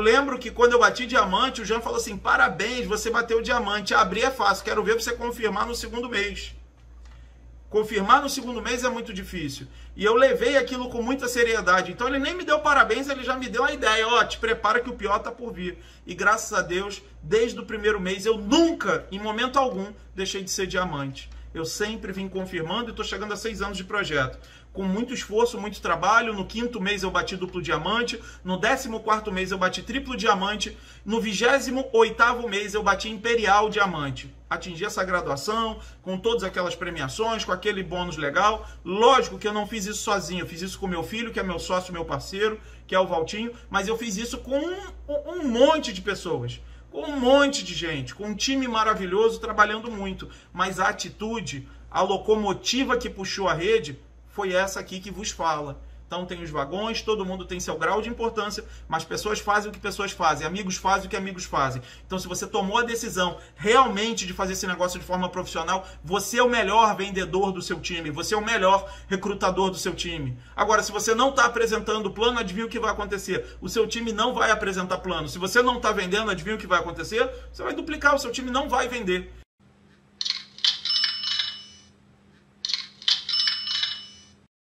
lembro que quando eu bati diamante, o Jean falou assim: parabéns, você bateu diamante. Abrir é fácil, quero ver você confirmar no segundo mês. Confirmar no segundo mês é muito difícil. E eu levei aquilo com muita seriedade. Então ele nem me deu parabéns, ele já me deu a ideia. Ó, oh, te prepara que o pior tá por vir. E graças a Deus, desde o primeiro mês, eu nunca, em momento algum, deixei de ser diamante. Eu sempre vim confirmando e estou chegando a seis anos de projeto com muito esforço, muito trabalho. No quinto mês eu bati duplo diamante, no décimo quarto mês eu bati triplo diamante, no vigésimo oitavo mês eu bati imperial diamante. Atingi essa graduação com todas aquelas premiações, com aquele bônus legal. Lógico que eu não fiz isso sozinho, eu fiz isso com meu filho, que é meu sócio, meu parceiro, que é o Valtinho, mas eu fiz isso com um, um monte de pessoas com um monte de gente, com um time maravilhoso trabalhando muito. Mas a atitude, a locomotiva que puxou a rede foi essa aqui que vos fala. Então tem os vagões, todo mundo tem seu grau de importância, mas pessoas fazem o que pessoas fazem, amigos fazem o que amigos fazem. Então se você tomou a decisão realmente de fazer esse negócio de forma profissional, você é o melhor vendedor do seu time, você é o melhor recrutador do seu time. Agora, se você não está apresentando plano, adivinha o que vai acontecer? O seu time não vai apresentar plano. Se você não está vendendo, adivinha o que vai acontecer? Você vai duplicar, o seu time não vai vender.